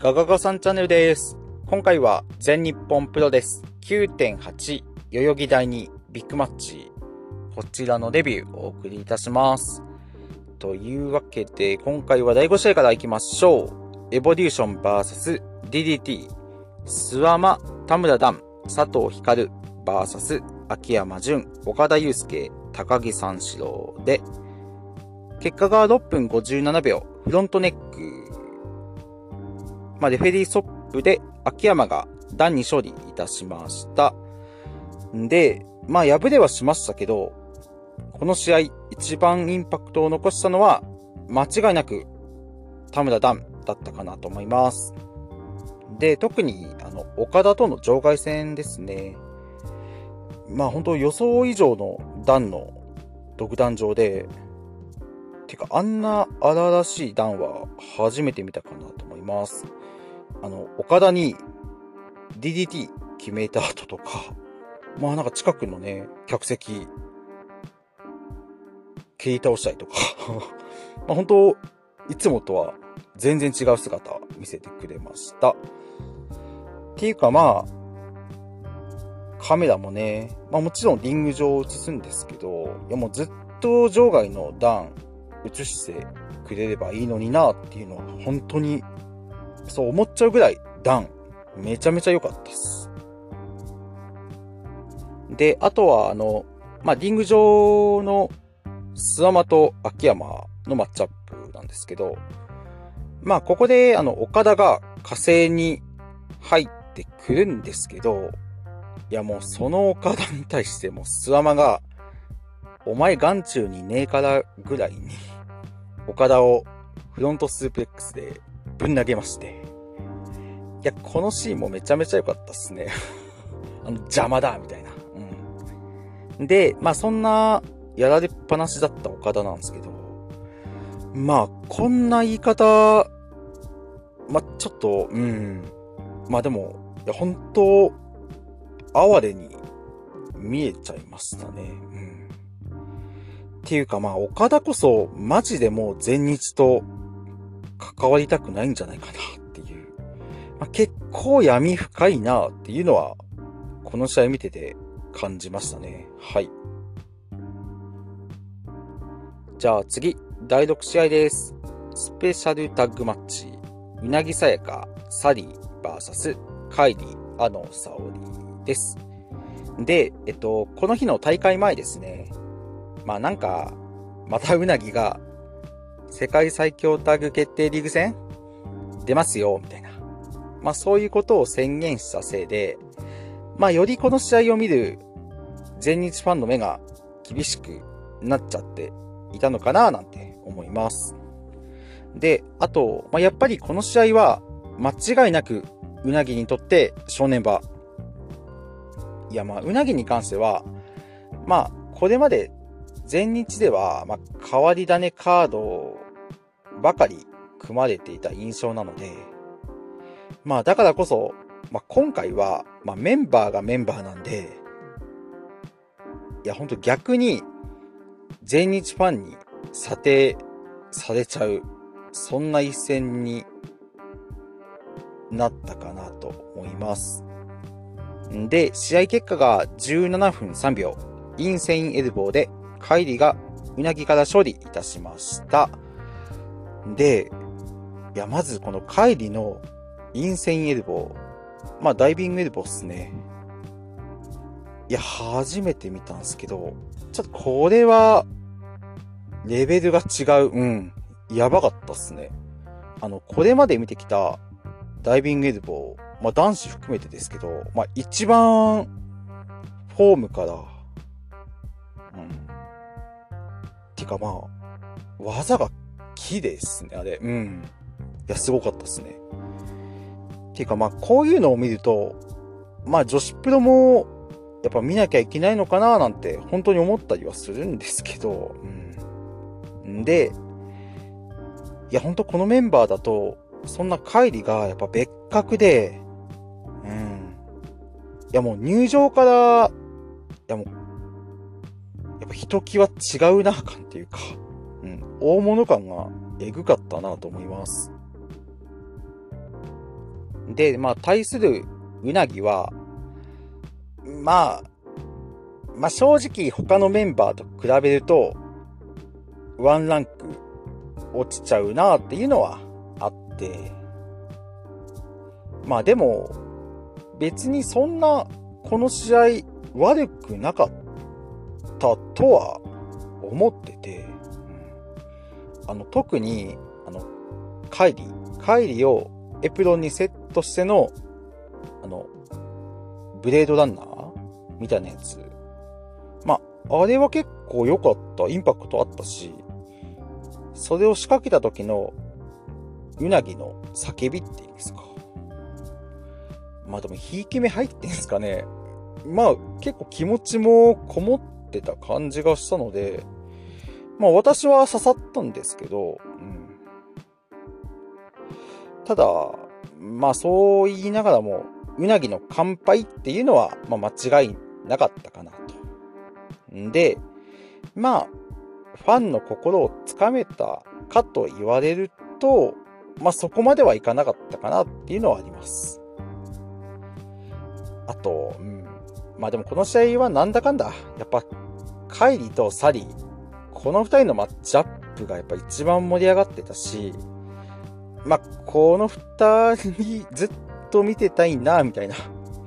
ガガガさんチャンネルです。今回は全日本プロです。9.8代々木第2ビッグマッチ。こちらのレビューをお送りいたします。というわけで、今回は第5試合から行きましょう。エボリューション VS DDT。スワマ、田村ダン、佐藤光 VS 秋山純、岡田祐介、高木三四郎で、結果が6分57秒、フロントネックまあ、レフェリーストップで秋山が段に勝利いたしました。んで、まあ、敗れはしましたけど、この試合一番インパクトを残したのは、間違いなく田村段だったかなと思います。で、特に、あの、岡田との場外戦ですね。まあ本当予想以上の段の独壇場で、てかあんな荒々しい段は初めて見たかなと思います。あの、岡田に DDT 決めた後とか、まあなんか近くのね、客席、蹴り倒したりとか まあ本当、いつもとは全然違う姿見せてくれました。っていうかまあ、カメラもね、まあもちろんリング上を映すんですけど、いやもうずっと場外の段映してくれればいいのになっていうのは本当にそう思っちゃうぐらい、ダン、めちゃめちゃ良かったっす。で、あとは、あの、まあ、リング上のスワマと秋山のマッチアップなんですけど、まあ、ここで、あの、岡田が火星に入ってくるんですけど、いやもうその岡田に対してもスワマが、お前眼中にねえからぐらいに、岡田をフロントスープレックスでぶん投げまして。いや、このシーンもめちゃめちゃ良かったっすね。あの、邪魔だみたいな。うん。で、まあそんな、やられっぱなしだった岡田なんですけど、まあ、こんな言い方、まあちょっと、うん。まあでも、いや、本当哀れに見えちゃいましたね。うん。っていうかまあ、岡田こそ、マジでもう全日と関わりたくないんじゃないかな。まあ、結構闇深いなっていうのは、この試合見てて感じましたね。はい。じゃあ次、第6試合です。スペシャルタッグマッチ。うなぎさやか、サリー、バーサス、カイリー、アノ、サオリです。で、えっと、この日の大会前ですね。まあなんか、またうなぎが世界最強タッグ決定リーグ戦出ますよ、みたいな。まあそういうことを宣言したせいで、まあよりこの試合を見る全日ファンの目が厳しくなっちゃっていたのかななんて思います。で、あと、まあ、やっぱりこの試合は間違いなくうなぎにとって正念場。いや、まあ、うなぎに関しては、まあ、これまで全日では、まあ、変わり種カードばかり組まれていた印象なので、まあ、だからこそ、まあ、今回は、まあ、メンバーがメンバーなんで、いや、ほんと逆に、全日ファンに査定されちゃう、そんな一戦になったかなと思います。んで、試合結果が17分3秒、インセインエルボーでカイリがうなぎから処理いたしました。で、いや、まずこのカイリのインセンエルボー。まあ、ダイビングエルボーっすね。いや、初めて見たんですけど、ちょっとこれは、レベルが違う。うん。やばかったっすね。あの、これまで見てきたダイビングエルボー、まあ男子含めてですけど、まあ一番フォームから、うん。てかまあ、技が木ですね、あれ。うん。いや、すごかったっすね。ていうかまあ、こういうのを見ると、まあ女子プロも、やっぱ見なきゃいけないのかななんて、本当に思ったりはするんですけど、うん。で、いや、ほんとこのメンバーだと、そんな帰りがやっぱ別格で、うん。いやもう入場から、いやもうぱひときわ違うな感っていうか、うん、大物感がエグかったなと思います。で、まあ、対するうなぎは、まあ、まあ正直他のメンバーと比べると、ワンランク落ちちゃうなっていうのはあって、まあでも、別にそんな、この試合悪くなかったとは思ってて、あの、特に、あの、カイリー、カイリをエプロンにセットしての、あの、ブレードランナー？みたいなやつ。まあ、あれは結構良かった。インパクトあったし、それを仕掛けた時の、うなぎの叫びっていうんですか。まあでも、ひいき目入ってんすかね。まあ、結構気持ちもこもってた感じがしたので、まあ私は刺さったんですけど、うん。ただ、まあそう言いながらも、うなぎの乾杯っていうのは、まあ間違いなかったかなと。んで、まあ、ファンの心をつかめたかと言われると、まあそこまではいかなかったかなっていうのはあります。あと、うん。まあでもこの試合はなんだかんだ、やっぱ、カイリとサリー、この二人のマッチアップがやっぱ一番盛り上がってたし、まあ、この二人ずっと見てたいな、みたいな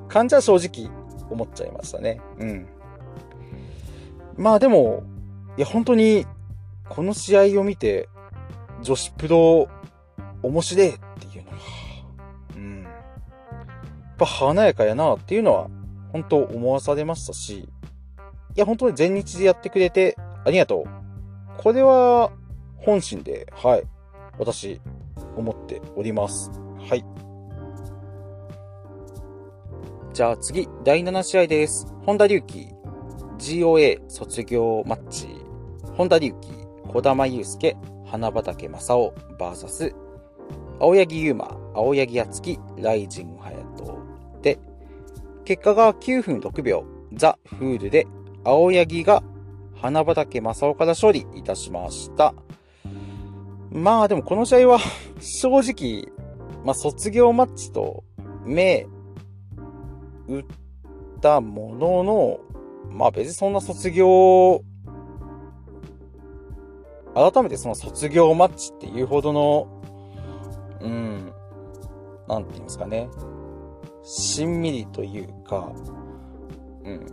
感じは正直思っちゃいましたね。うん。まあでも、いや本当に、この試合を見て、女子プロ、面白いっていうのは、うん。やっぱ華やかやなっていうのは、本当思わされましたし、いや本当に全日でやってくれてありがとう。これは、本心で、はい、私、思っております。はい。じゃあ次、第7試合です。本田隆起、GOA 卒業マッチ。本田隆起、小玉祐介、花畑正雄、VS、青柳優馬、青柳敦樹、ライジング隼人で、結果が9分6秒、ザ・フールで、青柳が花畑正雄から勝利いたしました。まあでもこの試合は 正直、まあ卒業マッチと目打ったものの、まあ別にそんな卒業、改めてその卒業マッチっていうほどの、うん、なんて言いますかね。しんみりというか、うん。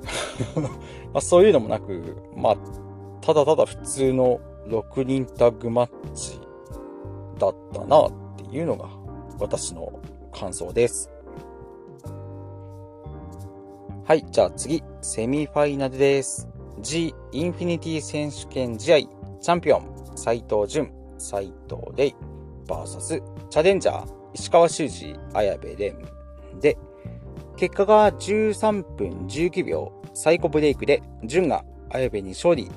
まあそういうのもなく、まあ、ただただ普通の6人タッグマッチだったなっていうのが私の感想です。はい、じゃあ次、セミファイナルです。G インフィニティ選手権試合、チャンピオン、斎藤淳、斎藤レイ、バーサス、チャレンジャー、石川修司、綾部蓮で、結果が13分19秒、サイコブレイクで、淳が綾部に勝利。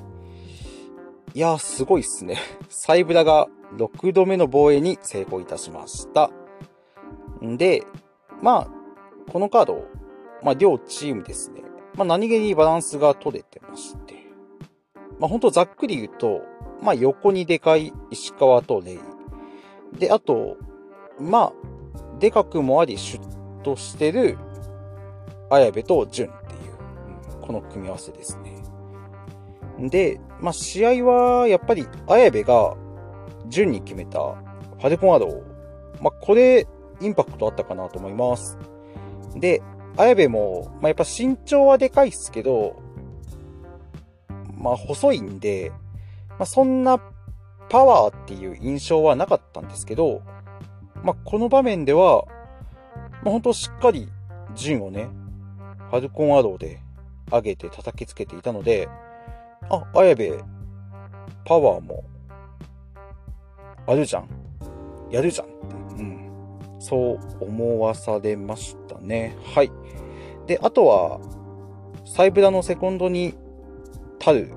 いやー、すごいっすね。サイブラが6度目の防衛に成功いたしました。んで、まあ、このカード、まあ、両チームですね。まあ、何気にバランスが取れてまして。まあ、ほんとざっくり言うと、まあ、横にでかい石川とレイ。で、あと、まあ、でかくもあり、シュッとしてる、綾部と淳っていう、この組み合わせですね。で、まあ、試合は、やっぱり、綾部が、順に決めた、ファルコンアドを、まあ、これ、インパクトあったかなと思います。で、綾部も、まあ、やっぱ身長はでかいっすけど、まあ、細いんで、まあ、そんなパワーっていう印象はなかったんですけど、まあ、この場面では、まあ、本当しっかり陣をね、ファルコンアローで上げて叩きつけていたので、あ、綾部、パワーも、あるじゃん。やるじゃんって、うん。そう思わされましたね。はい。で、あとは、サイブラのセコンドに、タル、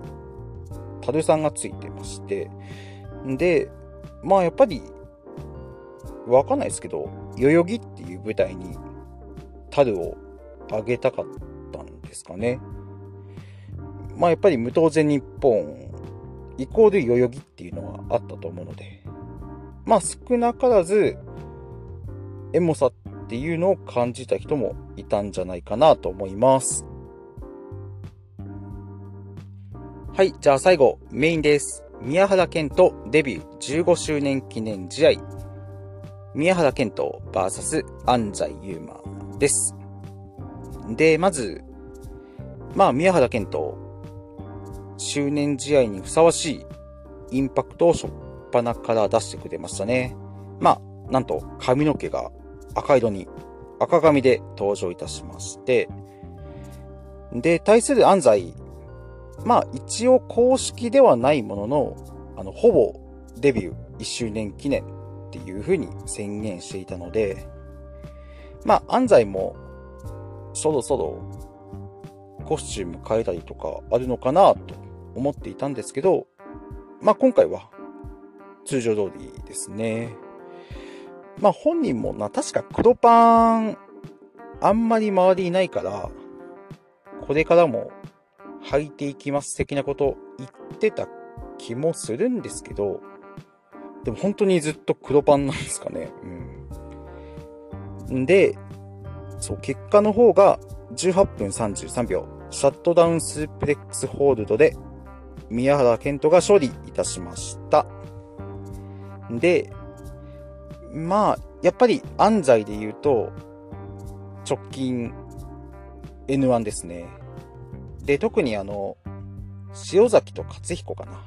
タルさんがついてまして、で、まあやっぱり、わかんないですけど、代々木っていう舞台に、タルを上げたかったんですかね。まあやっぱり無当然日本、イコール代々木っていうのはあったと思うので、まあ少なからず、エモさっていうのを感じた人もいたんじゃないかなと思います。はい、じゃあ最後、メインです。宮原健人デビュー15周年記念試合。宮原健人 VS 安西優馬です。で、まず、まあ、宮原健人、周年試合にふさわしいインパクトをしょっぱなから出してくれましたね。まあ、なんと髪の毛が赤色に赤髪で登場いたしまして、で、対する安西まあ一応公式ではないものの、あの、ほぼデビュー1周年記念っていう風に宣言していたので、まあ安西もそろそろコスチューム変えたりとかあるのかなと思っていたんですけど、まあ今回は通常通りですね。まあ本人もな、確か黒パンあんまり周りいないから、これからも履いていきます的なこと言ってた気もするんですけど、でも本当にずっと黒パンなんですかね。うん。で、そう、結果の方が18分33秒、シャットダウンスープレックスホールドで宮原健人が勝利いたしました。で、まあ、やっぱり安西で言うと、直近 N1 ですね。で、特にあの、塩崎と勝彦かな。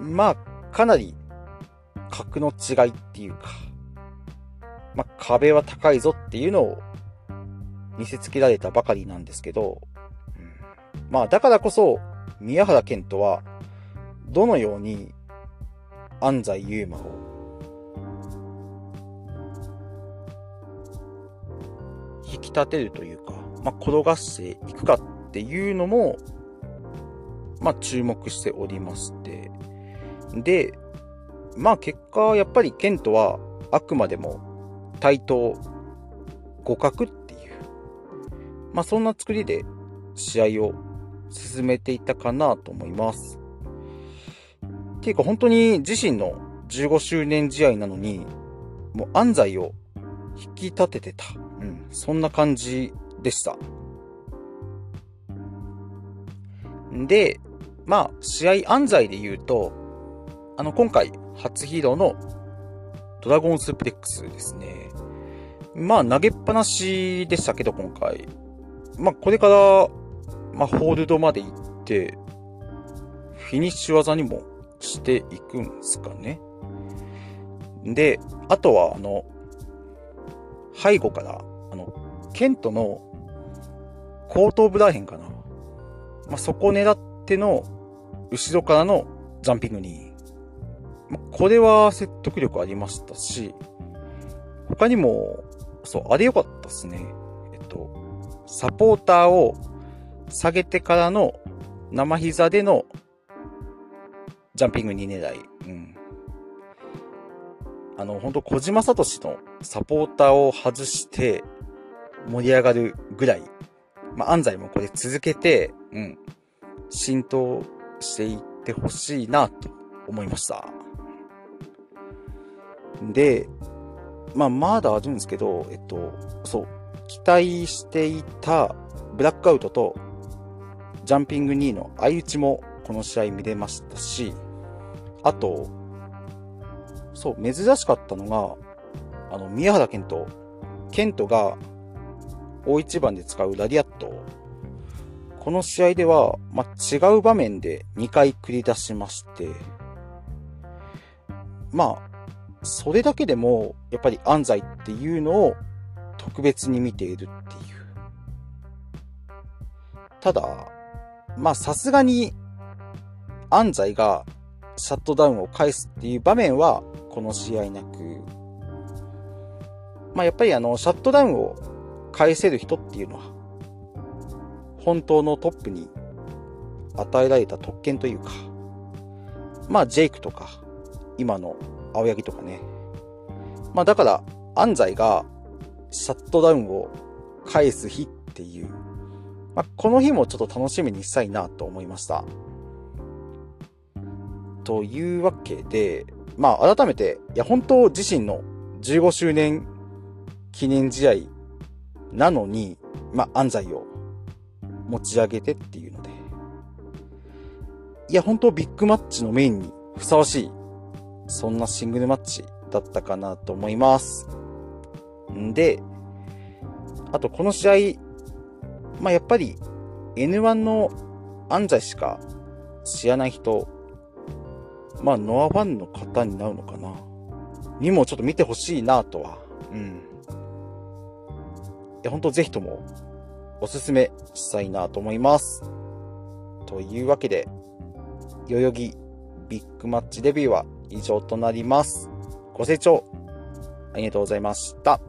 まあ、かなり格の違いっていうか、まあ、壁は高いぞっていうのを見せつけられたばかりなんですけど、うん、まあ、だからこそ、宮原健人は、どのように安西優馬を引き立てるというか、まあ、転がしていくかっていうのも、まあ、注目しておりまして。で、まあ結果、やっぱりケントはあくまでも対等互角っていう、まあそんな作りで試合を進めていたかなと思います。っていうか本当に自身の15周年試合なのに、もう安西を引き立ててた。うん、そんな感じでした。で、まあ、試合安西で言うと、あの、今回、初披露のドラゴンスープレックスですね。まあ、投げっぱなしでしたけど、今回。まあ、これから、まあ、ホールドまで行って、フィニッシュ技にもしていくんですかね。で、あとは、あの、背後から、あの、ケントの後頭部らへんかな。まあ、そこを狙っての、後ろからのジャンピングに、まあ、これは説得力ありましたし、他にも、そう、あれ良かったですね。えっと、サポーターを下げてからの生膝でのジャンピングに狙い。うん。あの、本当小島聡のサポーターを外して盛り上がるぐらいまあ、安西もこれ続けて、うん、浸透していってほしいなと思いました。で、まあ、まだあるんですけど、えっと、そう、期待していたブラックアウトとジャンピング2の相打ちもこの試合見れましたし、あと、そう、珍しかったのが、あの、宮原健人、健人が大一番で使うラリアット。この試合では、まあ違う場面で2回繰り出しまして、まあ、それだけでも、やっぱり安西っていうのを特別に見ているっていう。ただ、まあさすがに安西がシャットダウンを返すっていう場面はこの試合なく、まあやっぱりあの、シャットダウンを返せる人っていうのは、本当のトップに与えられた特権というか、まあ、ジェイクとか、今の青柳とかね。まあ、だから、安西がシャットダウンを返す日っていう、まあ、この日もちょっと楽しみにしたいなと思いました。というわけで、まあ、改めて、いや、本当自身の15周年記念試合なのに、まあ、安西を持ち上げてっていうので。いや、本当ビッグマッチのメインにふさわしい、そんなシングルマッチだったかなと思います。んで、あとこの試合、まあ、やっぱり N1 の安西しか知らない人、まあ、ノアファンの方になるのかなにもちょっと見てほしいなとは、うん。いや、本当ぜひともおすすめしたいなと思います。というわけで、代々木ビッグマッチデビューは以上となります。ご清聴ありがとうございました。